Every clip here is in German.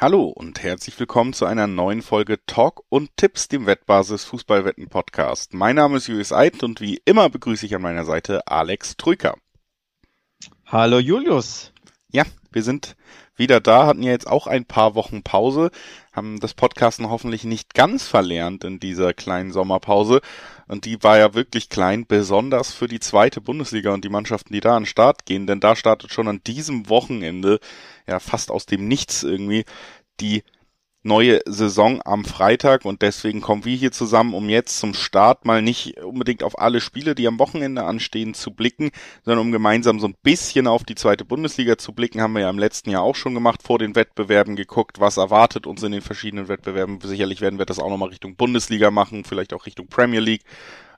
Hallo und herzlich willkommen zu einer neuen Folge Talk und Tipps, dem Wettbasis Fußballwetten Podcast. Mein Name ist Julius Eid und wie immer begrüße ich an meiner Seite Alex Trücker. Hallo Julius. Ja, wir sind wieder da, hatten ja jetzt auch ein paar Wochen Pause, haben das Podcasten hoffentlich nicht ganz verlernt in dieser kleinen Sommerpause. Und die war ja wirklich klein, besonders für die zweite Bundesliga und die Mannschaften, die da an den Start gehen. Denn da startet schon an diesem Wochenende, ja fast aus dem Nichts irgendwie, die neue Saison am Freitag und deswegen kommen wir hier zusammen, um jetzt zum Start mal nicht unbedingt auf alle Spiele, die am Wochenende anstehen, zu blicken, sondern um gemeinsam so ein bisschen auf die zweite Bundesliga zu blicken, haben wir ja im letzten Jahr auch schon gemacht, vor den Wettbewerben geguckt, was erwartet uns in den verschiedenen Wettbewerben. Sicherlich werden wir das auch nochmal Richtung Bundesliga machen, vielleicht auch Richtung Premier League,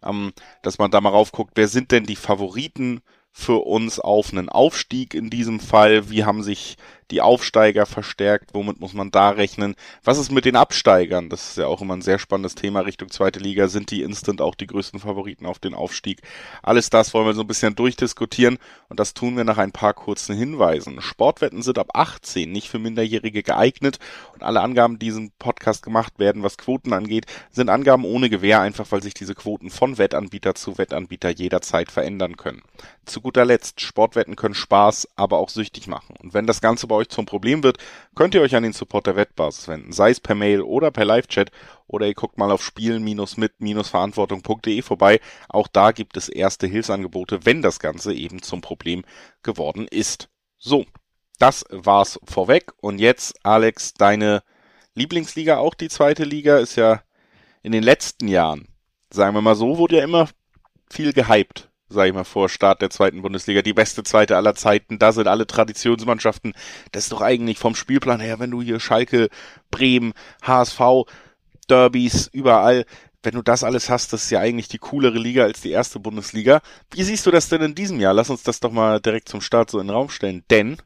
ähm, dass man da mal raufguckt, wer sind denn die Favoriten für uns auf einen Aufstieg in diesem Fall? Wie haben sich die Aufsteiger verstärkt? Womit muss man da rechnen? Was ist mit den Absteigern? Das ist ja auch immer ein sehr spannendes Thema Richtung zweite Liga. Sind die instant auch die größten Favoriten auf den Aufstieg? Alles das wollen wir so ein bisschen durchdiskutieren und das tun wir nach ein paar kurzen Hinweisen. Sportwetten sind ab 18 nicht für Minderjährige geeignet und alle Angaben, die diesen Podcast gemacht werden, was Quoten angeht, sind Angaben ohne Gewähr, einfach weil sich diese Quoten von Wettanbieter zu Wettanbieter jederzeit verändern können. Zu guter Letzt, Sportwetten können Spaß, aber auch süchtig machen. Und wenn das Ganze bei euch zum Problem wird, könnt ihr euch an den Support der Wettbasis wenden, sei es per Mail oder per Live-Chat oder ihr guckt mal auf spielen-mit-verantwortung.de vorbei. Auch da gibt es erste Hilfsangebote, wenn das Ganze eben zum Problem geworden ist. So, das war's vorweg. Und jetzt, Alex, deine Lieblingsliga, auch die zweite Liga, ist ja in den letzten Jahren, sagen wir mal so, wurde ja immer viel gehypt sag ich mal, vor Start der zweiten Bundesliga, die beste zweite aller Zeiten, da sind alle Traditionsmannschaften. Das ist doch eigentlich vom Spielplan her, wenn du hier Schalke, Bremen, HSV, Derbys, überall, wenn du das alles hast, das ist ja eigentlich die coolere Liga als die erste Bundesliga. Wie siehst du das denn in diesem Jahr? Lass uns das doch mal direkt zum Start so in den Raum stellen, denn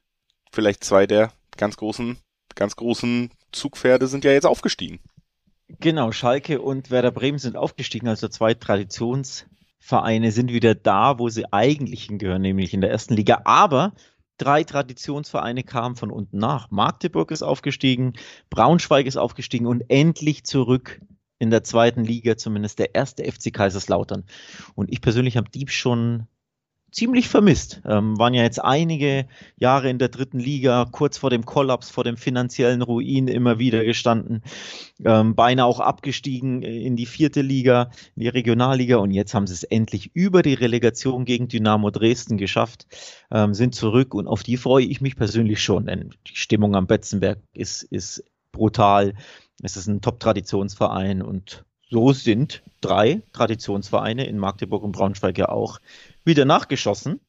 vielleicht zwei der ganz großen, ganz großen Zugpferde sind ja jetzt aufgestiegen. Genau, Schalke und Werder Bremen sind aufgestiegen, also zwei Traditions Vereine sind wieder da, wo sie eigentlich hingehören, nämlich in der ersten Liga. Aber drei Traditionsvereine kamen von unten nach. Magdeburg ist aufgestiegen, Braunschweig ist aufgestiegen und endlich zurück in der zweiten Liga, zumindest der erste FC Kaiserslautern. Und ich persönlich habe die schon ziemlich vermisst. Ähm, waren ja jetzt einige Jahre in der dritten Liga, kurz vor dem Kollaps, vor dem finanziellen Ruin immer wieder gestanden. Ähm, beinahe auch abgestiegen in die vierte Liga, in die Regionalliga und jetzt haben sie es endlich über die Relegation gegen Dynamo Dresden geschafft, ähm, sind zurück und auf die freue ich mich persönlich schon, denn die Stimmung am Betzenberg ist, ist brutal. Es ist ein Top-Traditionsverein und so sind drei Traditionsvereine in Magdeburg und Braunschweig ja auch wieder nachgeschossen.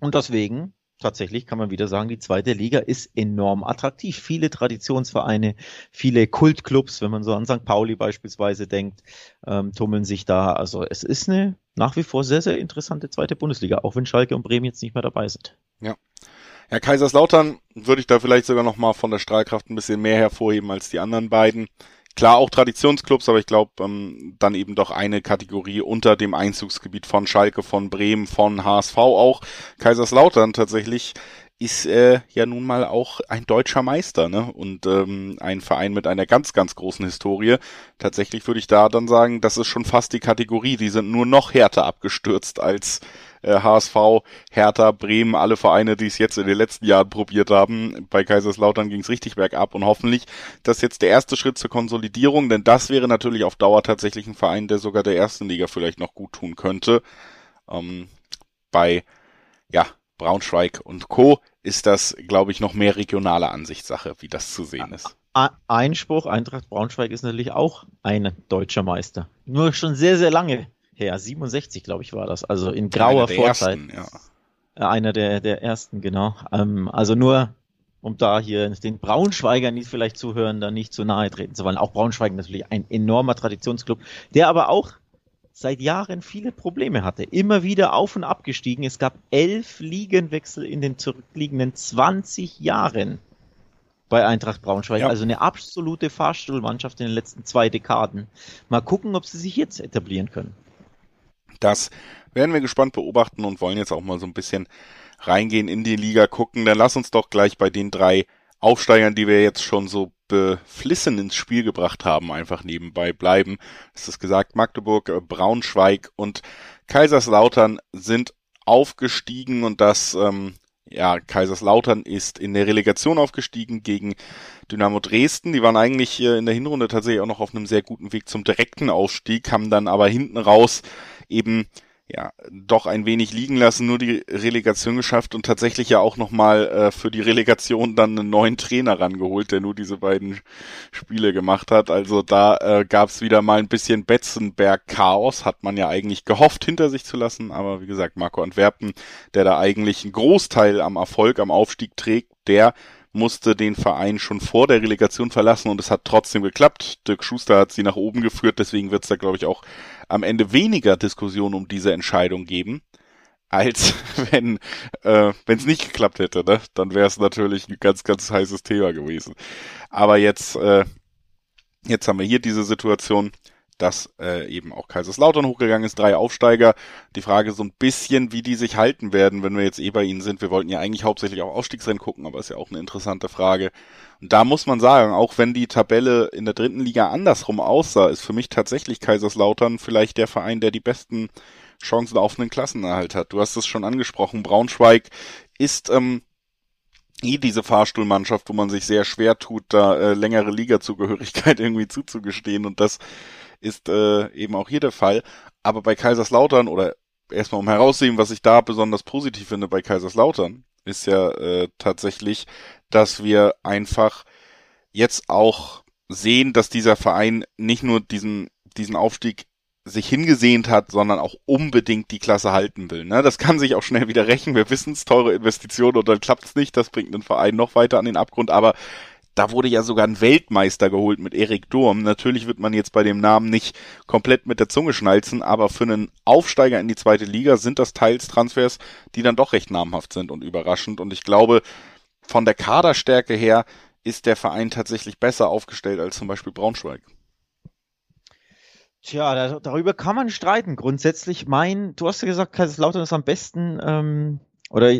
Und deswegen, tatsächlich kann man wieder sagen, die zweite Liga ist enorm attraktiv. Viele Traditionsvereine, viele Kultclubs, wenn man so an St. Pauli beispielsweise denkt, ähm, tummeln sich da. Also es ist eine nach wie vor sehr, sehr interessante zweite Bundesliga, auch wenn Schalke und Bremen jetzt nicht mehr dabei sind. Ja. Ja, Kaiserslautern würde ich da vielleicht sogar noch mal von der Strahlkraft ein bisschen mehr hervorheben als die anderen beiden. Klar auch Traditionsclubs, aber ich glaube ähm, dann eben doch eine Kategorie unter dem Einzugsgebiet von Schalke, von Bremen, von HSV auch. Kaiserslautern tatsächlich ist äh, ja nun mal auch ein deutscher Meister, ne? Und ähm, ein Verein mit einer ganz, ganz großen Historie. Tatsächlich würde ich da dann sagen, das ist schon fast die Kategorie. Die sind nur noch härter abgestürzt als äh, HSV, Hertha, Bremen, alle Vereine, die es jetzt in den letzten Jahren probiert haben. Bei Kaiserslautern ging es richtig bergab und hoffentlich das ist jetzt der erste Schritt zur Konsolidierung, denn das wäre natürlich auf Dauer tatsächlich ein Verein, der sogar der ersten Liga vielleicht noch gut tun könnte. Ähm, bei ja, Braunschweig und Co. ist das, glaube ich, noch mehr regionale Ansichtssache, wie das zu sehen ist. Einspruch, Eintracht Braunschweig ist natürlich auch ein deutscher Meister. Nur schon sehr, sehr lange her. 67, glaube ich, war das. Also in grauer Vorzeit. Ersten, ja. Äh, einer der, der ersten, genau. Ähm, also nur, um da hier den Braunschweigern, die vielleicht zuhören, da nicht zu nahe treten zu wollen. Auch Braunschweig natürlich ein enormer Traditionsclub, der aber auch seit Jahren viele Probleme hatte. Immer wieder auf und abgestiegen. Es gab elf Ligenwechsel in den zurückliegenden 20 Jahren bei Eintracht Braunschweig. Ja. Also eine absolute Fahrstuhlmannschaft in den letzten zwei Dekaden. Mal gucken, ob sie sich jetzt etablieren können. Das werden wir gespannt beobachten und wollen jetzt auch mal so ein bisschen reingehen in die Liga gucken. Dann lass uns doch gleich bei den drei Aufsteigern, die wir jetzt schon so beflissen ins Spiel gebracht haben, einfach nebenbei bleiben. Es ist gesagt, Magdeburg, äh, Braunschweig und Kaiserslautern sind aufgestiegen und das, ähm, ja, Kaiserslautern ist in der Relegation aufgestiegen gegen Dynamo Dresden. Die waren eigentlich äh, in der Hinrunde tatsächlich auch noch auf einem sehr guten Weg zum direkten Aufstieg, haben dann aber hinten raus eben ja, doch ein wenig liegen lassen, nur die Relegation geschafft und tatsächlich ja auch nochmal äh, für die Relegation dann einen neuen Trainer rangeholt, der nur diese beiden Spiele gemacht hat. Also da äh, gab es wieder mal ein bisschen Betzenberg-Chaos, hat man ja eigentlich gehofft hinter sich zu lassen, aber wie gesagt, Marco Antwerpen, der da eigentlich einen Großteil am Erfolg, am Aufstieg trägt, der musste den Verein schon vor der Relegation verlassen und es hat trotzdem geklappt. Dirk Schuster hat sie nach oben geführt, deswegen wird es da, glaube ich, auch am Ende weniger Diskussion um diese Entscheidung geben, als wenn äh, es nicht geklappt hätte. Ne? Dann wäre es natürlich ein ganz, ganz heißes Thema gewesen. Aber jetzt, äh, jetzt haben wir hier diese Situation dass äh, eben auch Kaiserslautern hochgegangen ist, drei Aufsteiger. Die Frage so ein bisschen, wie die sich halten werden, wenn wir jetzt eh bei ihnen sind. Wir wollten ja eigentlich hauptsächlich auch Aufstiegsrennen gucken, aber ist ja auch eine interessante Frage. Und da muss man sagen, auch wenn die Tabelle in der dritten Liga andersrum aussah, ist für mich tatsächlich Kaiserslautern vielleicht der Verein, der die besten Chancen auf einen Klassenerhalt hat. Du hast es schon angesprochen, Braunschweig ist ähm, eh diese Fahrstuhlmannschaft, wo man sich sehr schwer tut, da äh, längere Ligazugehörigkeit irgendwie zuzugestehen und das ist äh, eben auch hier der Fall. Aber bei Kaiserslautern oder erstmal um herauszusehen, was ich da besonders positiv finde bei Kaiserslautern, ist ja äh, tatsächlich, dass wir einfach jetzt auch sehen, dass dieser Verein nicht nur diesen, diesen Aufstieg sich hingesehnt hat, sondern auch unbedingt die Klasse halten will. Ne? Das kann sich auch schnell wieder rächen. Wir wissen es, teure Investitionen und dann klappt es nicht. Das bringt den Verein noch weiter an den Abgrund. Aber da wurde ja sogar ein Weltmeister geholt mit Erik Durm. Natürlich wird man jetzt bei dem Namen nicht komplett mit der Zunge schnalzen, aber für einen Aufsteiger in die zweite Liga sind das teils Transfers, die dann doch recht namhaft sind und überraschend. Und ich glaube, von der Kaderstärke her ist der Verein tatsächlich besser aufgestellt als zum Beispiel Braunschweig. Tja, da, darüber kann man streiten. Grundsätzlich mein, du hast ja gesagt, Kaiserslautern ist am besten ähm, oder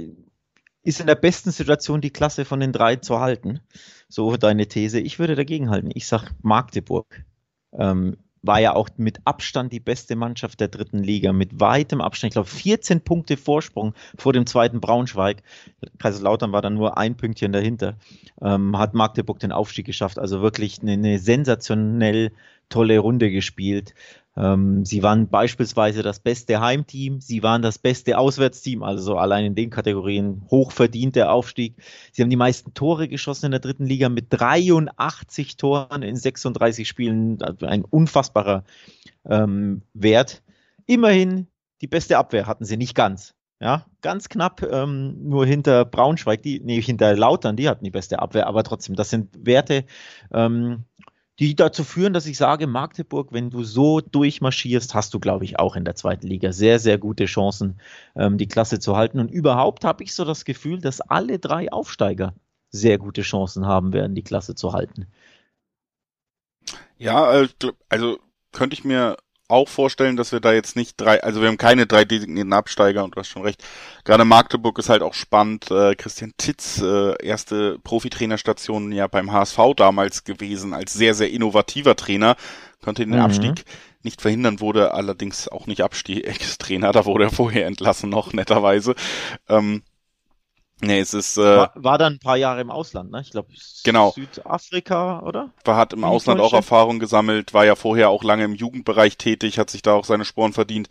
ist in der besten Situation, die Klasse von den drei zu halten. So deine These. Ich würde dagegen halten. Ich sag Magdeburg. Ähm, war ja auch mit Abstand die beste Mannschaft der dritten Liga, mit weitem Abstand. Ich glaube, 14 Punkte Vorsprung vor dem zweiten Braunschweig. Kaiserslautern war dann nur ein Pünktchen dahinter. Ähm, hat Magdeburg den Aufstieg geschafft. Also wirklich eine, eine sensationell tolle Runde gespielt. Ähm, sie waren beispielsweise das beste Heimteam, sie waren das beste Auswärtsteam, also allein in den Kategorien hochverdient der Aufstieg. Sie haben die meisten Tore geschossen in der dritten Liga mit 83 Toren in 36 Spielen, also ein unfassbarer ähm, Wert. Immerhin die beste Abwehr hatten sie nicht ganz. Ja, ganz knapp, ähm, nur hinter Braunschweig, die, nee, hinter Lautern, die hatten die beste Abwehr, aber trotzdem, das sind Werte, ähm, die dazu führen, dass ich sage, Magdeburg, wenn du so durchmarschierst, hast du, glaube ich, auch in der zweiten Liga sehr, sehr gute Chancen, ähm, die Klasse zu halten. Und überhaupt habe ich so das Gefühl, dass alle drei Aufsteiger sehr gute Chancen haben werden, die Klasse zu halten. Ja, äh, also könnte ich mir auch vorstellen, dass wir da jetzt nicht drei, also wir haben keine drei designierten Absteiger und du hast schon recht. Gerade Magdeburg ist halt auch spannend. Äh, Christian Titz, äh, erste Profitrainerstation ja beim HSV damals gewesen, als sehr, sehr innovativer Trainer, konnte den mhm. Abstieg nicht verhindern, wurde allerdings auch nicht Abstiegstrainer, da wurde er vorher entlassen noch, netterweise. Ähm, Nee, es ist. Äh, war, war dann ein paar Jahre im Ausland, ne? Ich glaube genau. Südafrika, oder? War hat im Wie Ausland auch Erfahrung gesammelt, war ja vorher auch lange im Jugendbereich tätig, hat sich da auch seine Sporen verdient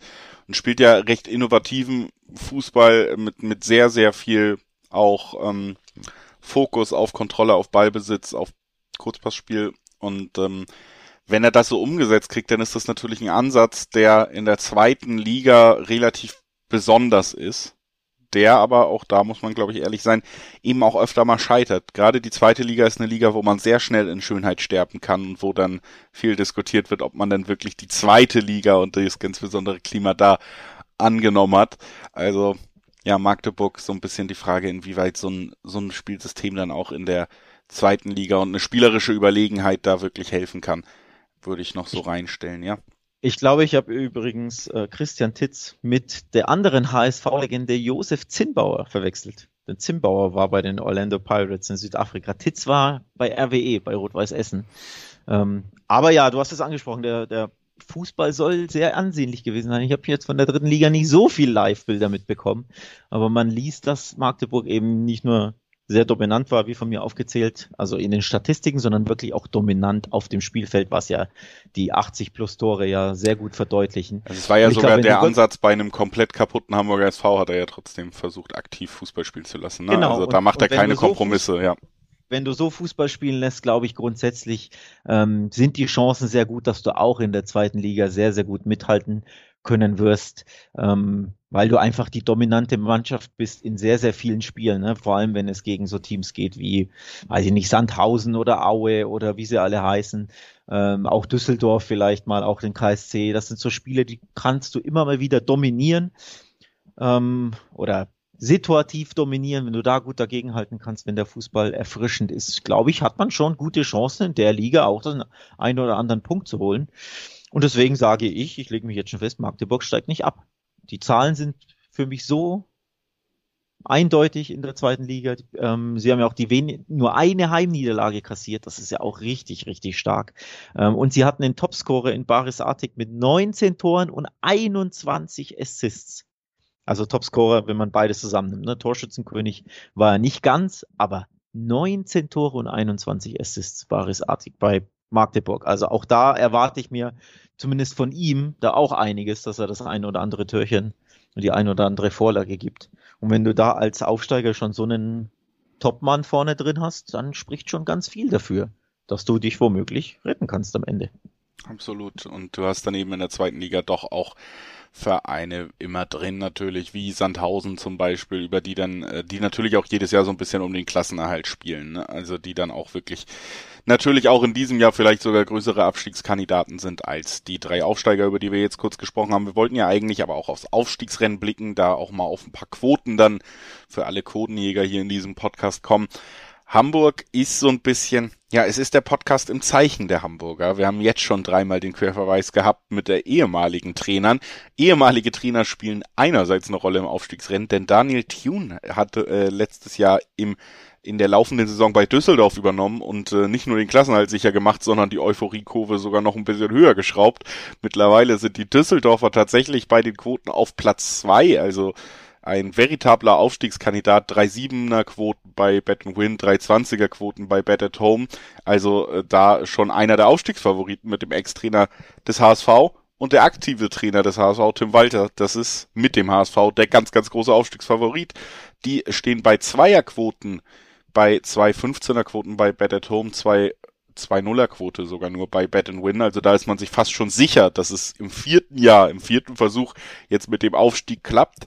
und spielt ja recht innovativen Fußball mit mit sehr sehr viel auch ähm, Fokus auf Kontrolle, auf Ballbesitz, auf Kurzpassspiel und ähm, wenn er das so umgesetzt kriegt, dann ist das natürlich ein Ansatz, der in der zweiten Liga relativ besonders ist der aber auch da muss man glaube ich ehrlich sein, eben auch öfter mal scheitert. Gerade die zweite Liga ist eine Liga, wo man sehr schnell in Schönheit sterben kann und wo dann viel diskutiert wird, ob man dann wirklich die zweite Liga und das ganz besondere Klima da angenommen hat. Also ja, Magdeburg so ein bisschen die Frage, inwieweit so ein, so ein Spielsystem dann auch in der zweiten Liga und eine spielerische Überlegenheit da wirklich helfen kann, würde ich noch so reinstellen, ja. Ich glaube, ich habe übrigens äh, Christian Titz mit der anderen HSV-Legende Josef Zinnbauer verwechselt. Der Zimbauer war bei den Orlando Pirates in Südafrika. Titz war bei RWE, bei Rot-Weiß Essen. Ähm, aber ja, du hast es angesprochen, der, der Fußball soll sehr ansehnlich gewesen sein. Ich habe jetzt von der dritten Liga nicht so viel Live-Bilder mitbekommen, aber man liest, dass Magdeburg eben nicht nur sehr dominant war, wie von mir aufgezählt, also in den Statistiken, sondern wirklich auch dominant auf dem Spielfeld, was ja die 80 plus Tore ja sehr gut verdeutlichen. Also es war ja sogar glaube, der Ansatz bei einem komplett kaputten Hamburger SV, hat er ja trotzdem versucht, aktiv Fußball spielen zu lassen. Ne? Genau, also da macht er keine Kompromisse, so ja wenn du so Fußball spielen lässt, glaube ich grundsätzlich ähm, sind die Chancen sehr gut, dass du auch in der zweiten Liga sehr, sehr gut mithalten können wirst, ähm, weil du einfach die dominante Mannschaft bist in sehr, sehr vielen Spielen, ne? vor allem wenn es gegen so Teams geht wie, weiß ich nicht, Sandhausen oder Aue oder wie sie alle heißen, ähm, auch Düsseldorf vielleicht mal, auch den KSC, das sind so Spiele, die kannst du immer mal wieder dominieren ähm, oder situativ dominieren, wenn du da gut dagegenhalten kannst, wenn der Fußball erfrischend ist, glaube ich, hat man schon gute Chancen in der Liga auch den einen oder anderen Punkt zu holen. Und deswegen sage ich, ich lege mich jetzt schon fest, Magdeburg steigt nicht ab. Die Zahlen sind für mich so eindeutig in der zweiten Liga. Ähm, sie haben ja auch die nur eine Heimniederlage kassiert. Das ist ja auch richtig, richtig stark. Ähm, und sie hatten den Topscorer in Baris Artik mit 19 Toren und 21 Assists. Also Topscorer, wenn man beides zusammennimmt. Ne? Torschützenkönig war er nicht ganz, aber 19 Tore und 21 Assists Baris Artik bei Magdeburg. Also auch da erwarte ich mir zumindest von ihm da auch einiges, dass er das ein oder andere Türchen und die ein oder andere Vorlage gibt. Und wenn du da als Aufsteiger schon so einen Topmann vorne drin hast, dann spricht schon ganz viel dafür, dass du dich womöglich retten kannst am Ende. Absolut. Und du hast dann eben in der zweiten Liga doch auch Vereine immer drin natürlich, wie Sandhausen zum Beispiel, über die dann, äh, die natürlich auch jedes Jahr so ein bisschen um den Klassenerhalt spielen. Ne? Also die dann auch wirklich natürlich auch in diesem Jahr vielleicht sogar größere Abstiegskandidaten sind als die drei Aufsteiger, über die wir jetzt kurz gesprochen haben. Wir wollten ja eigentlich aber auch aufs Aufstiegsrennen blicken, da auch mal auf ein paar Quoten dann für alle Codenjäger hier in diesem Podcast kommen. Hamburg ist so ein bisschen, ja, es ist der Podcast im Zeichen der Hamburger. Wir haben jetzt schon dreimal den Querverweis gehabt mit der ehemaligen Trainern. Ehemalige Trainer spielen einerseits eine Rolle im Aufstiegsrennen, denn Daniel Thune hatte äh, letztes Jahr im in der laufenden Saison bei Düsseldorf übernommen und äh, nicht nur den Klassenhalt sicher gemacht, sondern die Euphoriekurve sogar noch ein bisschen höher geschraubt. Mittlerweile sind die Düsseldorfer tatsächlich bei den Quoten auf Platz zwei, also ein veritabler Aufstiegskandidat, 3,7er Quoten bei Bet Win, 3,20er Quoten bei Bet at Home. Also äh, da schon einer der Aufstiegsfavoriten mit dem Ex-Trainer des HSV und der aktive Trainer des HSV, Tim Walter. Das ist mit dem HSV der ganz, ganz große Aufstiegsfavorit. Die stehen bei Zweierquoten, bei 2,15er Quoten bei Bet at Home, 2 2-0er Quote sogar nur bei Bet and Win. Also da ist man sich fast schon sicher, dass es im vierten Jahr, im vierten Versuch jetzt mit dem Aufstieg klappt.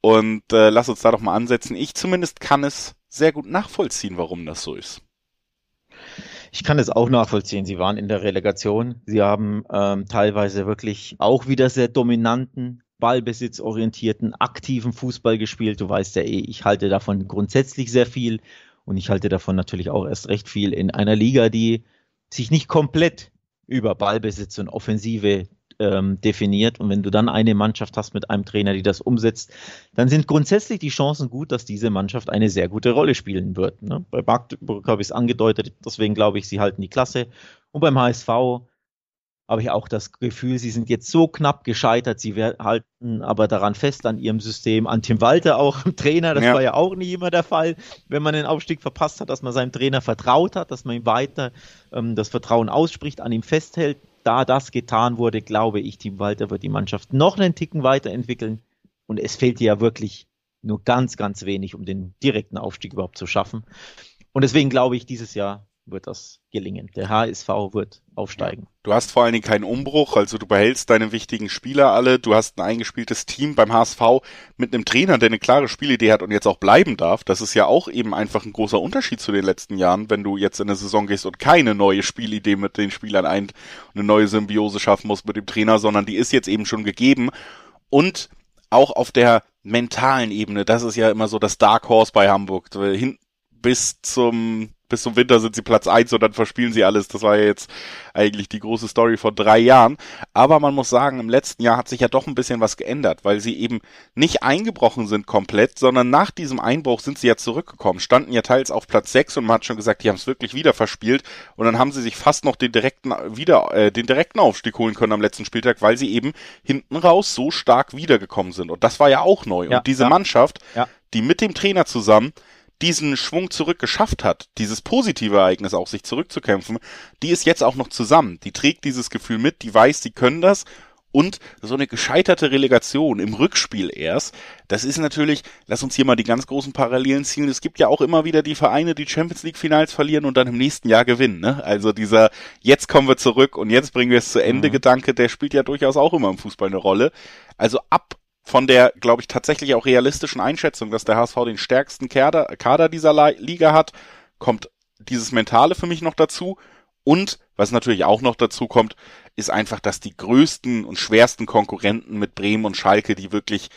Und äh, lass uns da doch mal ansetzen. Ich zumindest kann es sehr gut nachvollziehen, warum das so ist. Ich kann es auch nachvollziehen. Sie waren in der Relegation. Sie haben ähm, teilweise wirklich auch wieder sehr dominanten, ballbesitzorientierten, aktiven Fußball gespielt. Du weißt ja eh, ich halte davon grundsätzlich sehr viel und ich halte davon natürlich auch erst recht viel in einer Liga, die sich nicht komplett über Ballbesitz und Offensive ähm, definiert. Und wenn du dann eine Mannschaft hast mit einem Trainer, die das umsetzt, dann sind grundsätzlich die Chancen gut, dass diese Mannschaft eine sehr gute Rolle spielen wird. Ne? Bei Magdeburg habe ich es angedeutet, deswegen glaube ich, sie halten die Klasse. Und beim HSV habe ich auch das Gefühl, sie sind jetzt so knapp gescheitert, sie halten aber daran fest an ihrem System, an Tim Walter auch, Trainer, das ja. war ja auch nicht immer der Fall, wenn man den Aufstieg verpasst hat, dass man seinem Trainer vertraut hat, dass man ihm weiter ähm, das Vertrauen ausspricht, an ihm festhält da das getan wurde, glaube ich, Team Walter wird die Mannschaft noch einen Ticken weiterentwickeln. Und es fehlt ja wirklich nur ganz, ganz wenig, um den direkten Aufstieg überhaupt zu schaffen. Und deswegen glaube ich, dieses Jahr wird das gelingen. Der HSV wird aufsteigen. Du hast vor allen Dingen keinen Umbruch, also du behältst deine wichtigen Spieler alle, du hast ein eingespieltes Team beim HSV mit einem Trainer, der eine klare Spielidee hat und jetzt auch bleiben darf. Das ist ja auch eben einfach ein großer Unterschied zu den letzten Jahren, wenn du jetzt in eine Saison gehst und keine neue Spielidee mit den Spielern ein, eine neue Symbiose schaffen musst mit dem Trainer, sondern die ist jetzt eben schon gegeben und auch auf der mentalen Ebene, das ist ja immer so das Dark Horse bei Hamburg. Hin, bis zum bis zum Winter sind sie Platz eins und dann verspielen sie alles. Das war ja jetzt eigentlich die große Story von drei Jahren. Aber man muss sagen, im letzten Jahr hat sich ja doch ein bisschen was geändert, weil sie eben nicht eingebrochen sind komplett, sondern nach diesem Einbruch sind sie ja zurückgekommen, standen ja teils auf Platz sechs und man hat schon gesagt, die haben es wirklich wieder verspielt und dann haben sie sich fast noch den direkten wieder äh, den direkten Aufstieg holen können am letzten Spieltag, weil sie eben hinten raus so stark wiedergekommen sind und das war ja auch neu ja, und diese ja. Mannschaft, ja. die mit dem Trainer zusammen diesen Schwung zurück geschafft hat, dieses positive Ereignis auch sich zurückzukämpfen, die ist jetzt auch noch zusammen. Die trägt dieses Gefühl mit, die weiß, die können das und so eine gescheiterte Relegation im Rückspiel erst, das ist natürlich, lass uns hier mal die ganz großen Parallelen ziehen. Es gibt ja auch immer wieder die Vereine, die Champions League Finals verlieren und dann im nächsten Jahr gewinnen. Ne? Also dieser jetzt kommen wir zurück und jetzt bringen wir es zu Ende mhm. Gedanke, der spielt ja durchaus auch immer im Fußball eine Rolle. Also ab von der, glaube ich, tatsächlich auch realistischen Einschätzung, dass der HSV den stärksten Kader, dieser Liga hat, kommt dieses Mentale für mich noch dazu. Und was natürlich auch noch dazu kommt, ist einfach, dass die größten und schwersten Konkurrenten mit Bremen und Schalke, die wirklich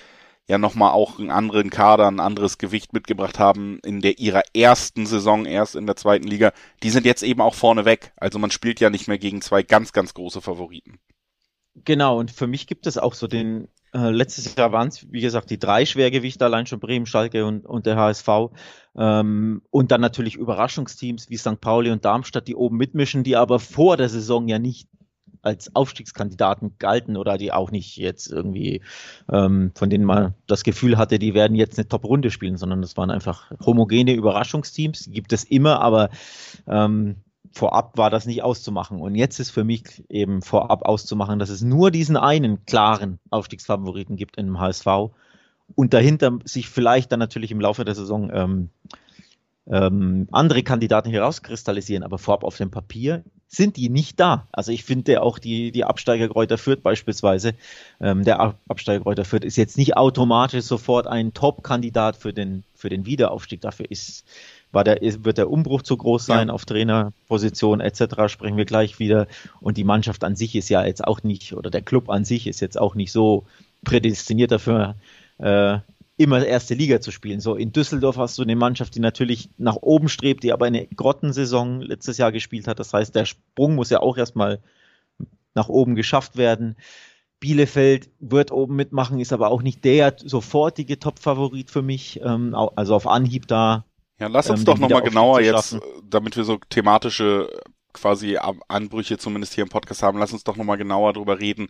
ja nochmal auch einen anderen Kader, ein anderes Gewicht mitgebracht haben in der ihrer ersten Saison erst in der zweiten Liga, die sind jetzt eben auch vorne weg. Also man spielt ja nicht mehr gegen zwei ganz, ganz große Favoriten. Genau, und für mich gibt es auch so den äh, letztes Jahr waren es, wie gesagt, die drei Schwergewichte, allein schon Bremen, Schalke und, und der HSV. Ähm, und dann natürlich Überraschungsteams wie St. Pauli und Darmstadt, die oben mitmischen, die aber vor der Saison ja nicht als Aufstiegskandidaten galten oder die auch nicht jetzt irgendwie, ähm, von denen man das Gefühl hatte, die werden jetzt eine Top-Runde spielen, sondern das waren einfach homogene Überraschungsteams. Gibt es immer, aber ähm, vorab war das nicht auszumachen. Und jetzt ist für mich eben vorab auszumachen, dass es nur diesen einen klaren Aufstiegsfavoriten gibt in dem HSV und dahinter sich vielleicht dann natürlich im Laufe der Saison ähm, ähm, andere Kandidaten herauskristallisieren, aber vorab auf dem Papier sind die nicht da. Also ich finde auch die, die Absteiger Kräuter Fürth beispielsweise, ähm, der Absteiger Kräuter Fürth ist jetzt nicht automatisch sofort ein Top-Kandidat für den, für den Wiederaufstieg. Dafür ist war der, wird der Umbruch zu groß sein ja. auf Trainerposition etc. Sprechen wir gleich wieder. Und die Mannschaft an sich ist ja jetzt auch nicht, oder der Club an sich ist jetzt auch nicht so prädestiniert dafür, äh, immer erste Liga zu spielen. So in Düsseldorf hast du eine Mannschaft, die natürlich nach oben strebt, die aber eine Grottensaison letztes Jahr gespielt hat. Das heißt, der Sprung muss ja auch erstmal nach oben geschafft werden. Bielefeld wird oben mitmachen, ist aber auch nicht der sofortige Top-Favorit für mich. Ähm, also auf Anhieb da ja, lass uns ähm, doch nochmal genauer jetzt, damit wir so thematische quasi Anbrüche zumindest hier im Podcast haben, lass uns doch nochmal genauer drüber reden,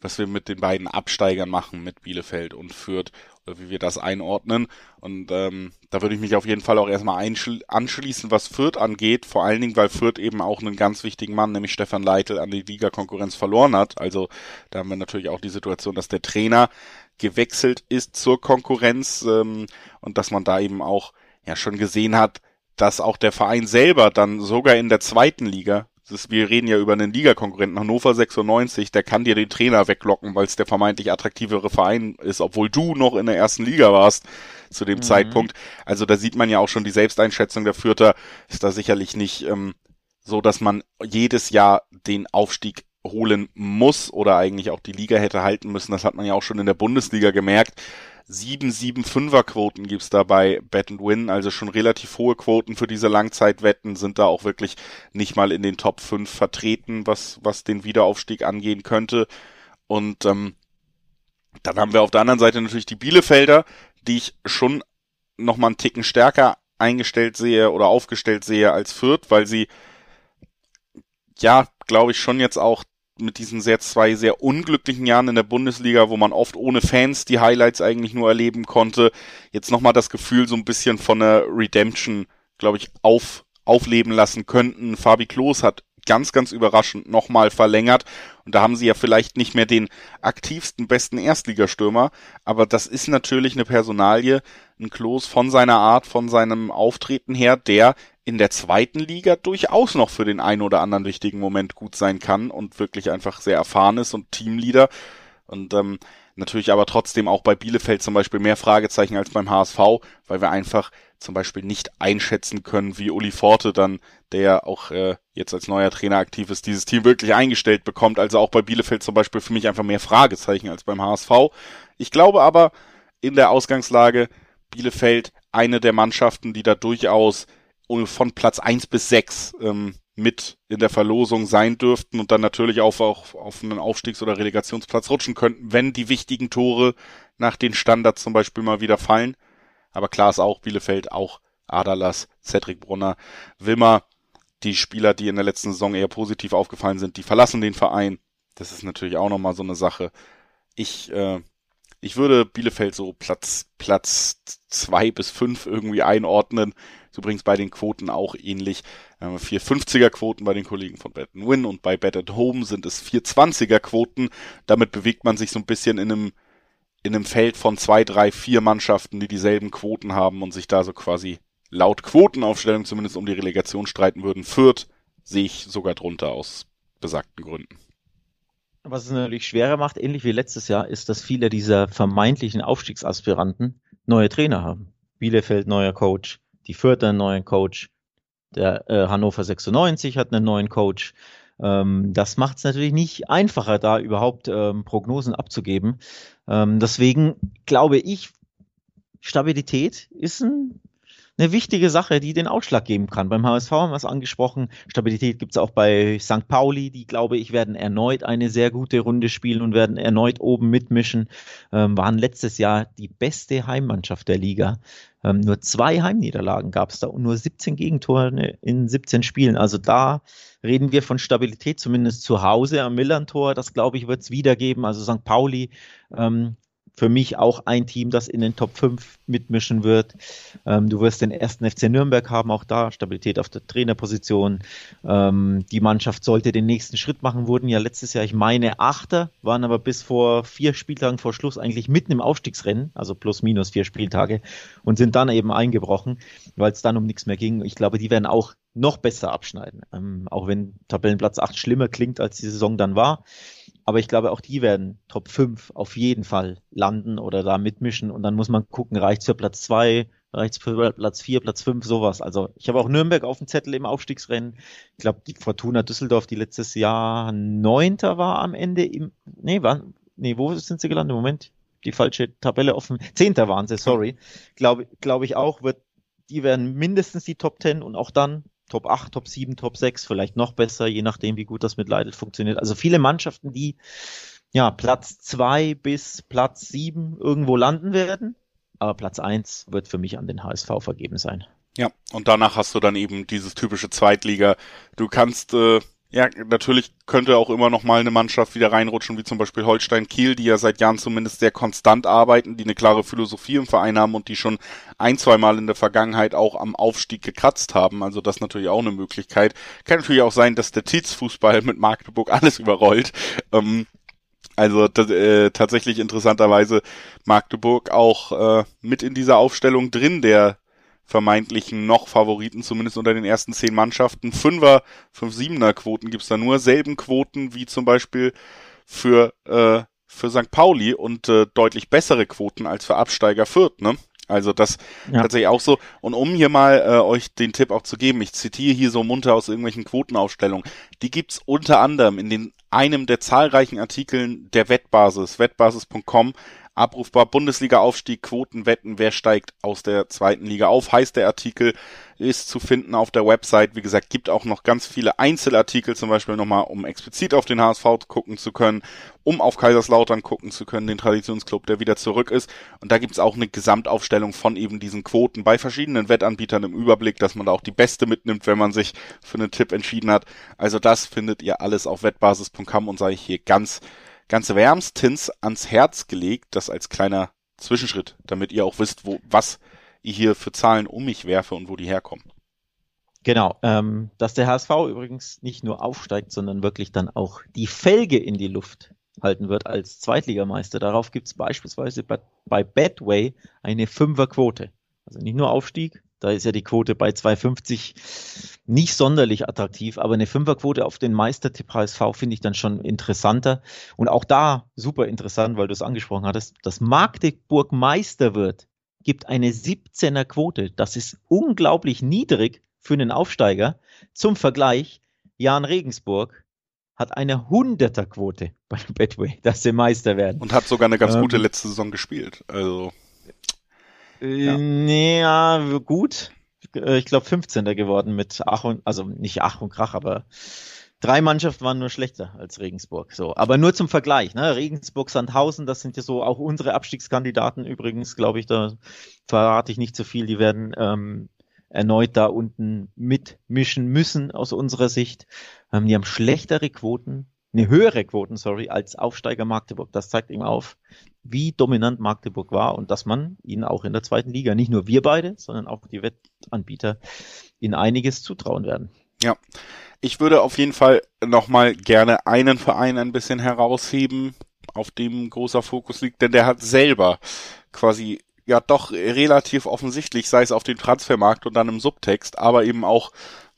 was wir mit den beiden Absteigern machen, mit Bielefeld und Fürth, oder wie wir das einordnen. Und ähm, da würde ich mich auf jeden Fall auch erstmal anschließen, was Fürth angeht, vor allen Dingen, weil Fürth eben auch einen ganz wichtigen Mann, nämlich Stefan Leitl, an die Liga-Konkurrenz verloren hat. Also da haben wir natürlich auch die Situation, dass der Trainer gewechselt ist zur Konkurrenz ähm, und dass man da eben auch ja schon gesehen hat, dass auch der Verein selber dann sogar in der zweiten Liga, ist, wir reden ja über einen Ligakonkurrenten Hannover 96, der kann dir den Trainer weglocken, weil es der vermeintlich attraktivere Verein ist, obwohl du noch in der ersten Liga warst zu dem mhm. Zeitpunkt. Also da sieht man ja auch schon die Selbsteinschätzung der Fürther ist da sicherlich nicht ähm, so, dass man jedes Jahr den Aufstieg holen muss oder eigentlich auch die Liga hätte halten müssen. Das hat man ja auch schon in der Bundesliga gemerkt. 7-7-5er-Quoten gibt's da bei Bet and Win, also schon relativ hohe Quoten für diese Langzeitwetten, sind da auch wirklich nicht mal in den Top 5 vertreten, was, was den Wiederaufstieg angehen könnte. Und ähm, dann haben wir auf der anderen Seite natürlich die Bielefelder, die ich schon noch mal einen Ticken stärker eingestellt sehe oder aufgestellt sehe als Fürth, weil sie ja, glaube ich, schon jetzt auch mit diesen sehr zwei sehr unglücklichen Jahren in der Bundesliga, wo man oft ohne Fans die Highlights eigentlich nur erleben konnte, jetzt nochmal das Gefühl so ein bisschen von einer Redemption, glaube ich, auf, aufleben lassen könnten. Fabi Klos hat ganz, ganz überraschend nochmal verlängert. Und da haben sie ja vielleicht nicht mehr den aktivsten, besten Erstligastürmer. Aber das ist natürlich eine Personalie, ein Klos von seiner Art, von seinem Auftreten her, der in der zweiten Liga durchaus noch für den einen oder anderen wichtigen Moment gut sein kann und wirklich einfach sehr erfahren ist und Teamleader. Und ähm, natürlich aber trotzdem auch bei Bielefeld zum Beispiel mehr Fragezeichen als beim HSV, weil wir einfach zum Beispiel nicht einschätzen können, wie Uli Forte dann, der auch äh, jetzt als neuer Trainer aktiv ist, dieses Team wirklich eingestellt bekommt. Also auch bei Bielefeld zum Beispiel für mich einfach mehr Fragezeichen als beim HSV. Ich glaube aber in der Ausgangslage Bielefeld eine der Mannschaften, die da durchaus von Platz eins bis sechs ähm, mit in der Verlosung sein dürften und dann natürlich auch auf, auf einen Aufstiegs- oder Relegationsplatz rutschen könnten, wenn die wichtigen Tore nach den Standards zum Beispiel mal wieder fallen. Aber klar ist auch Bielefeld, auch Adalas, Cedric Brunner, Wilmer, die Spieler, die in der letzten Saison eher positiv aufgefallen sind, die verlassen den Verein. Das ist natürlich auch nochmal so eine Sache. Ich, äh, ich würde Bielefeld so Platz, Platz zwei bis fünf irgendwie einordnen. Übrigens bei den Quoten auch ähnlich. Wir haben 450er Quoten bei den Kollegen von Bet Win und bei Bet at Home sind es 420er Quoten. Damit bewegt man sich so ein bisschen in einem, in einem Feld von zwei, drei, vier Mannschaften, die dieselben Quoten haben und sich da so quasi laut Quotenaufstellung zumindest um die Relegation streiten würden. Fürth sehe ich sogar drunter aus besagten Gründen. Was es natürlich schwerer macht, ähnlich wie letztes Jahr, ist, dass viele dieser vermeintlichen Aufstiegsaspiranten neue Trainer haben. Bielefeld neuer Coach, die Fürther einen neuen Coach, der äh, Hannover 96 hat einen neuen Coach. Ähm, das macht es natürlich nicht einfacher, da überhaupt ähm, Prognosen abzugeben. Ähm, deswegen glaube ich, Stabilität ist ein eine wichtige Sache, die den Ausschlag geben kann. Beim HSV haben wir es angesprochen. Stabilität gibt es auch bei St. Pauli. Die, glaube ich, werden erneut eine sehr gute Runde spielen und werden erneut oben mitmischen. Ähm, waren letztes Jahr die beste Heimmannschaft der Liga. Ähm, nur zwei Heimniederlagen gab es da und nur 17 Gegentore in 17 Spielen. Also da reden wir von Stabilität, zumindest zu Hause am Millern-Tor. Das, glaube ich, wird es wieder geben. Also St. Pauli ähm, für mich auch ein Team, das in den Top 5 mitmischen wird. Ähm, du wirst den ersten FC Nürnberg haben, auch da Stabilität auf der Trainerposition. Ähm, die Mannschaft sollte den nächsten Schritt machen, wurden ja letztes Jahr, ich meine, Achter, waren aber bis vor vier Spieltagen vor Schluss eigentlich mitten im Aufstiegsrennen, also plus minus vier Spieltage und sind dann eben eingebrochen, weil es dann um nichts mehr ging. Ich glaube, die werden auch noch besser abschneiden, ähm, auch wenn Tabellenplatz 8 schlimmer klingt, als die Saison dann war. Aber ich glaube, auch die werden Top 5 auf jeden Fall landen oder da mitmischen. Und dann muss man gucken, reicht es für Platz 2, reicht es für Platz 4, Platz 5, sowas. Also ich habe auch Nürnberg auf dem Zettel im Aufstiegsrennen. Ich glaube, die Fortuna Düsseldorf, die letztes Jahr Neunter war am Ende im, nee, war, nee, wo sind sie gelandet? Moment, die falsche Tabelle offen. Zehnter waren sie, sorry. Glaube, glaube ich auch, wird, die werden mindestens die Top 10 und auch dann Top 8, Top 7, Top 6, vielleicht noch besser, je nachdem, wie gut das mit Leidl funktioniert. Also viele Mannschaften, die ja Platz 2 bis Platz 7 irgendwo landen werden, aber Platz 1 wird für mich an den HSV vergeben sein. Ja, und danach hast du dann eben dieses typische Zweitliga. Du kannst äh, ja, natürlich könnte auch immer noch mal eine Mannschaft wieder reinrutschen, wie zum Beispiel Holstein Kiel, die ja seit Jahren zumindest sehr konstant arbeiten, die eine klare Philosophie im Verein haben und die schon ein, zwei Mal in der Vergangenheit auch am Aufstieg gekratzt haben. Also das natürlich auch eine Möglichkeit. Kann natürlich auch sein, dass der Tietz-Fußball mit Magdeburg alles überrollt. Ähm, also äh, tatsächlich interessanterweise Magdeburg auch äh, mit in dieser Aufstellung drin, der vermeintlichen noch Favoriten, zumindest unter den ersten zehn Mannschaften. Fünfer, fünf Siebener Quoten gibt's da nur, selben Quoten wie zum Beispiel für, äh, für St. Pauli und äh, deutlich bessere Quoten als für Absteiger Fürth, ne? Also das ja. tatsächlich auch so. Und um hier mal äh, euch den Tipp auch zu geben, ich zitiere hier so munter aus irgendwelchen Quotenaufstellungen, die gibt's unter anderem in den einem der zahlreichen Artikeln der Wettbasis, wettbasis.com, abrufbar. Bundesliga-Aufstieg, Quotenwetten, wer steigt aus der zweiten Liga auf, heißt der Artikel, ist zu finden auf der Website. Wie gesagt, gibt auch noch ganz viele Einzelartikel, zum Beispiel nochmal, um explizit auf den HSV gucken zu können, um auf Kaiserslautern gucken zu können, den Traditionsclub, der wieder zurück ist. Und da gibt's auch eine Gesamtaufstellung von eben diesen Quoten bei verschiedenen Wettanbietern im Überblick, dass man da auch die beste mitnimmt, wenn man sich für einen Tipp entschieden hat. Also das findet ihr alles auf wettbasis.com und sage ich hier ganz ganz wärmstens ans Herz gelegt, das als kleiner Zwischenschritt, damit ihr auch wisst, wo, was ich hier für Zahlen um mich werfe und wo die herkommen. Genau, ähm, dass der HSV übrigens nicht nur aufsteigt, sondern wirklich dann auch die Felge in die Luft halten wird als Zweitligameister. Darauf gibt es beispielsweise bei, bei Badway eine Fünferquote. Also nicht nur Aufstieg, da ist ja die Quote bei 2,50 nicht sonderlich attraktiv, aber eine Fünferquote auf den Meistertipp HSV finde ich dann schon interessanter. Und auch da super interessant, weil du es angesprochen hattest, dass Magdeburg Meister wird, gibt eine 17er Quote. Das ist unglaublich niedrig für einen Aufsteiger. Zum Vergleich, Jan Regensburg hat eine 100er Quote bei Betway, dass sie Meister werden. Und hat sogar eine ganz ähm, gute letzte Saison gespielt. Also ja. Naja, gut. äh, ich glaube, 15. geworden mit Ach und, also nicht Ach und Krach, aber drei Mannschaften waren nur schlechter als Regensburg. So, aber nur zum Vergleich, ne? Regensburg, Sandhausen, das sind ja so auch unsere Abstiegskandidaten übrigens, glaube ich, da verrate ich nicht so viel, die werden ähm, erneut da unten mitmischen müssen aus unserer Sicht. Ähm, die haben schlechtere Quoten, eine höhere Quoten, sorry, als Aufsteiger Magdeburg. Das zeigt ihm auf, wie dominant Magdeburg war und dass man ihnen auch in der zweiten Liga, nicht nur wir beide, sondern auch die Wettanbieter, ihnen einiges zutrauen werden. Ja, ich würde auf jeden Fall nochmal gerne einen Verein ein bisschen herausheben, auf dem großer Fokus liegt, denn der hat selber quasi ja doch relativ offensichtlich, sei es auf dem Transfermarkt und dann im Subtext, aber eben auch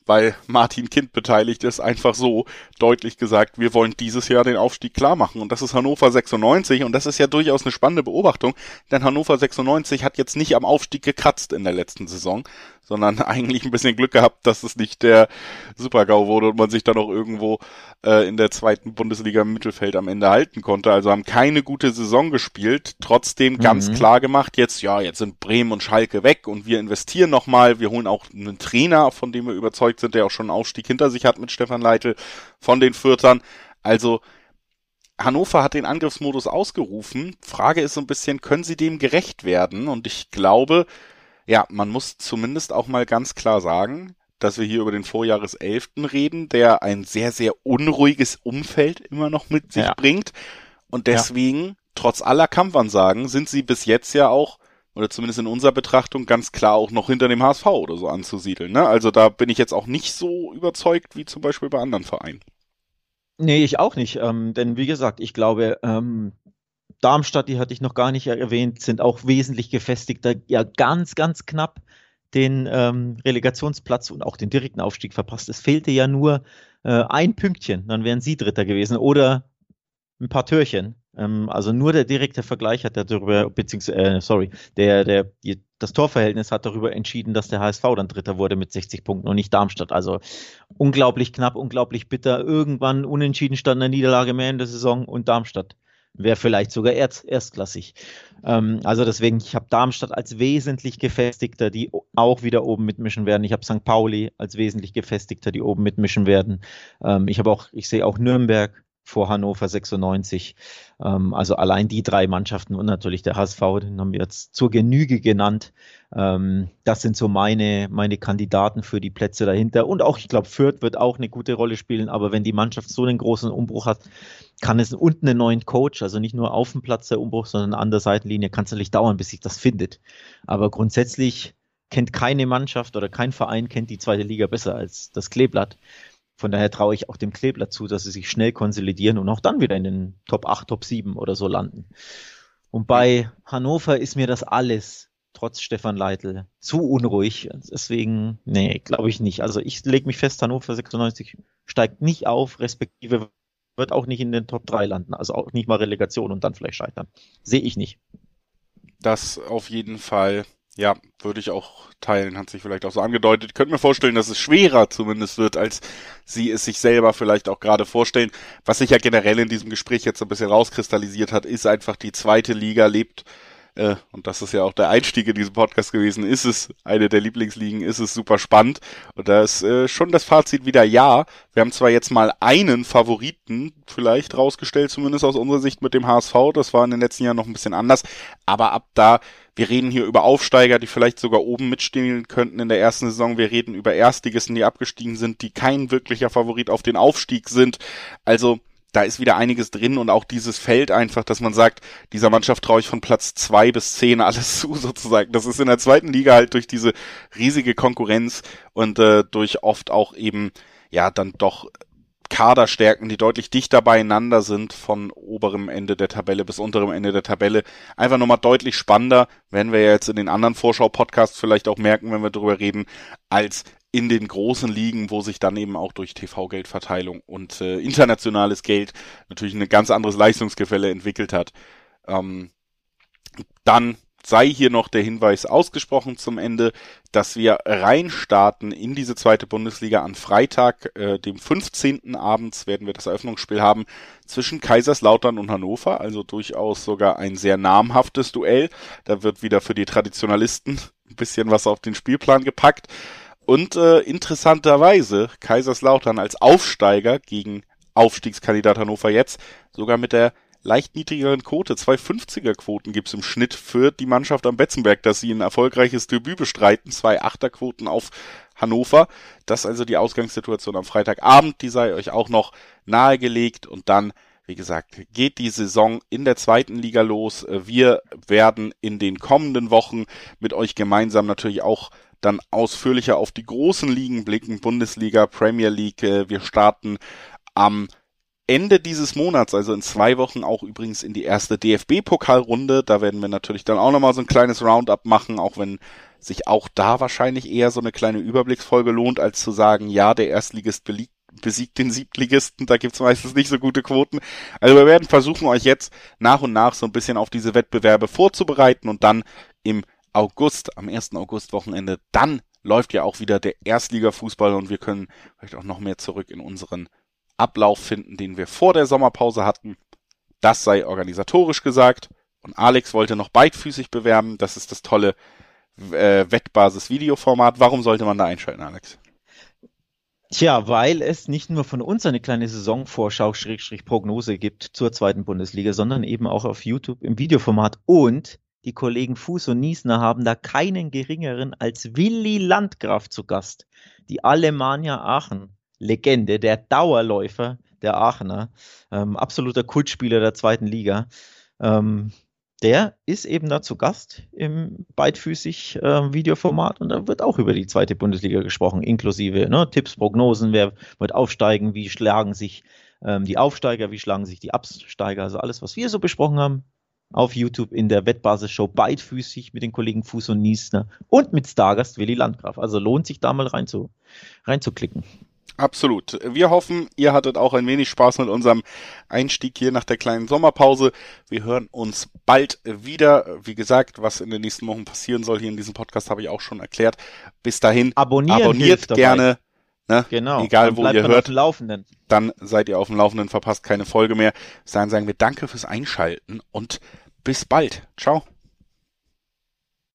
weil Martin Kind beteiligt ist, einfach so deutlich gesagt, wir wollen dieses Jahr den Aufstieg klar machen. Und das ist Hannover 96 und das ist ja durchaus eine spannende Beobachtung, denn Hannover 96 hat jetzt nicht am Aufstieg gekratzt in der letzten Saison, sondern eigentlich ein bisschen Glück gehabt, dass es nicht der Supergau wurde und man sich dann auch irgendwo äh, in der zweiten Bundesliga im Mittelfeld am Ende halten konnte. Also haben keine gute Saison gespielt, trotzdem ganz mhm. klar gemacht, jetzt ja, jetzt sind Bremen und Schalke weg und wir investieren nochmal, wir holen auch einen Trainer, von dem wir überzeugt sind, der auch schon einen Aufstieg hinter sich hat mit Stefan Leitl von den Fürtern. Also Hannover hat den Angriffsmodus ausgerufen. Frage ist so ein bisschen, können sie dem gerecht werden? Und ich glaube, ja, man muss zumindest auch mal ganz klar sagen, dass wir hier über den Vorjahreselften reden, der ein sehr, sehr unruhiges Umfeld immer noch mit sich ja. bringt. Und deswegen, ja. trotz aller Kampfansagen, sind sie bis jetzt ja auch, oder zumindest in unserer Betrachtung, ganz klar auch noch hinter dem HSV oder so anzusiedeln. Ne? Also da bin ich jetzt auch nicht so überzeugt wie zum Beispiel bei anderen Vereinen. Nee, ich auch nicht. Ähm, denn wie gesagt, ich glaube, ähm, Darmstadt, die hatte ich noch gar nicht erwähnt, sind auch wesentlich gefestigter, ja ganz, ganz knapp den ähm, Relegationsplatz und auch den direkten Aufstieg verpasst. Es fehlte ja nur äh, ein Pünktchen, dann wären sie Dritter gewesen oder ein paar Türchen. Ähm, also nur der direkte Vergleich hat darüber, beziehungsweise, äh, sorry, der, der, das Torverhältnis hat darüber entschieden, dass der HSV dann Dritter wurde mit 60 Punkten und nicht Darmstadt. Also unglaublich knapp, unglaublich bitter. Irgendwann unentschieden stand eine Niederlage mehr in der Saison und Darmstadt wäre vielleicht sogar erst, erstklassig. Ähm, also deswegen, ich habe Darmstadt als wesentlich gefestigter, die auch wieder oben mitmischen werden. Ich habe St. Pauli als wesentlich gefestigter, die oben mitmischen werden. Ähm, ich habe auch, ich sehe auch Nürnberg vor Hannover 96. Ähm, also allein die drei Mannschaften und natürlich der HSV, den haben wir jetzt zur Genüge genannt. Ähm, das sind so meine, meine Kandidaten für die Plätze dahinter. Und auch, ich glaube, Fürth wird auch eine gute Rolle spielen, aber wenn die Mannschaft so einen großen Umbruch hat, kann es unten einen neuen Coach, also nicht nur auf dem Platz der Umbruch, sondern an der Seitenlinie, kann es natürlich dauern, bis sich das findet. Aber grundsätzlich kennt keine Mannschaft oder kein Verein kennt die zweite Liga besser als das Kleeblatt. Von daher traue ich auch dem Kleeblatt zu, dass sie sich schnell konsolidieren und auch dann wieder in den Top 8, Top 7 oder so landen. Und bei Hannover ist mir das alles, trotz Stefan Leitl, zu unruhig. Deswegen, nee, glaube ich nicht. Also ich lege mich fest, Hannover 96 steigt nicht auf, respektive wird auch nicht in den Top 3 landen. Also auch nicht mal Relegation und dann vielleicht scheitern. Sehe ich nicht. Das auf jeden Fall. Ja, würde ich auch teilen, hat sich vielleicht auch so angedeutet. Ich könnte mir vorstellen, dass es schwerer zumindest wird, als sie es sich selber vielleicht auch gerade vorstellen. Was sich ja generell in diesem Gespräch jetzt ein bisschen rauskristallisiert hat, ist einfach die zweite Liga lebt äh, und das ist ja auch der Einstieg in diesen Podcast gewesen, ist es eine der Lieblingsligen, ist es super spannend. Und da ist äh, schon das Fazit wieder ja. Wir haben zwar jetzt mal einen Favoriten vielleicht rausgestellt, zumindest aus unserer Sicht mit dem HSV. Das war in den letzten Jahren noch ein bisschen anders. Aber ab da, wir reden hier über Aufsteiger, die vielleicht sogar oben mitstehen könnten in der ersten Saison. Wir reden über Erstligisten, die abgestiegen sind, die kein wirklicher Favorit auf den Aufstieg sind. Also da ist wieder einiges drin und auch dieses Feld einfach, dass man sagt, dieser Mannschaft traue ich von Platz zwei bis zehn alles zu sozusagen. Das ist in der zweiten Liga halt durch diese riesige Konkurrenz und äh, durch oft auch eben ja dann doch Kaderstärken, die deutlich dichter beieinander sind von oberem Ende der Tabelle bis unterem Ende der Tabelle. Einfach nochmal deutlich spannender, werden wir ja jetzt in den anderen Vorschau-Podcasts vielleicht auch merken, wenn wir darüber reden, als in den großen Ligen, wo sich dann eben auch durch TV-Geldverteilung und äh, internationales Geld natürlich ein ganz anderes Leistungsgefälle entwickelt hat. Ähm, dann sei hier noch der Hinweis ausgesprochen zum Ende, dass wir reinstarten in diese zweite Bundesliga an Freitag, äh, dem 15. abends werden wir das Eröffnungsspiel haben zwischen Kaiserslautern und Hannover, also durchaus sogar ein sehr namhaftes Duell. Da wird wieder für die Traditionalisten ein bisschen was auf den Spielplan gepackt. Und äh, interessanterweise Kaiserslautern als Aufsteiger gegen Aufstiegskandidat Hannover jetzt sogar mit der leicht niedrigeren Quote. 250er Quoten gibt's im Schnitt für die Mannschaft am Betzenberg, dass sie ein erfolgreiches Debüt bestreiten. Zwei Achterquoten auf Hannover. Das ist also die Ausgangssituation am Freitagabend. Die sei euch auch noch nahegelegt und dann wie gesagt, geht die Saison in der zweiten Liga los. Wir werden in den kommenden Wochen mit euch gemeinsam natürlich auch dann ausführlicher auf die großen Ligen blicken. Bundesliga, Premier League. Wir starten am Ende dieses Monats, also in zwei Wochen, auch übrigens in die erste DFB-Pokalrunde. Da werden wir natürlich dann auch nochmal so ein kleines Roundup machen, auch wenn sich auch da wahrscheinlich eher so eine kleine Überblicksfolge lohnt, als zu sagen, ja, der Erstligist besiegt den Siebtligisten, da gibt's meistens nicht so gute Quoten. Also wir werden versuchen, euch jetzt nach und nach so ein bisschen auf diese Wettbewerbe vorzubereiten und dann im August, am 1. August-Wochenende, dann läuft ja auch wieder der Erstliga-Fußball und wir können vielleicht auch noch mehr zurück in unseren Ablauf finden, den wir vor der Sommerpause hatten. Das sei organisatorisch gesagt. Und Alex wollte noch beidfüßig bewerben. Das ist das tolle äh, Wettbasis-Videoformat. Warum sollte man da einschalten, Alex? Tja, weil es nicht nur von uns eine kleine Saisonvorschau Schrägstrich Prognose gibt zur zweiten Bundesliga, sondern eben auch auf YouTube im Videoformat. Und die Kollegen Fuß und Niesner haben da keinen geringeren als Willi Landgraf zu Gast. Die Alemannia Aachen Legende, der Dauerläufer der Aachener, ähm, absoluter Kultspieler der zweiten Liga. Ähm, der ist eben da zu Gast im beidfüßig äh, Videoformat und da wird auch über die zweite Bundesliga gesprochen, inklusive ne, Tipps, Prognosen, wer wird aufsteigen, wie schlagen sich ähm, die Aufsteiger, wie schlagen sich die Absteiger, also alles, was wir so besprochen haben, auf YouTube in der Wettbasis-Show beidfüßig mit den Kollegen Fuß und Niesner und mit Stargast Willi Landgraf. Also lohnt sich da mal rein zu, reinzuklicken. Absolut. Wir hoffen, ihr hattet auch ein wenig Spaß mit unserem Einstieg hier nach der kleinen Sommerpause. Wir hören uns bald wieder. Wie gesagt, was in den nächsten Wochen passieren soll hier in diesem Podcast, habe ich auch schon erklärt. Bis dahin, Abonnieren abonniert gerne. Ne? Genau. Egal, wo ihr hört. Laufenden. Dann seid ihr auf dem Laufenden, verpasst keine Folge mehr. Dann sagen wir Danke fürs Einschalten und bis bald. Ciao.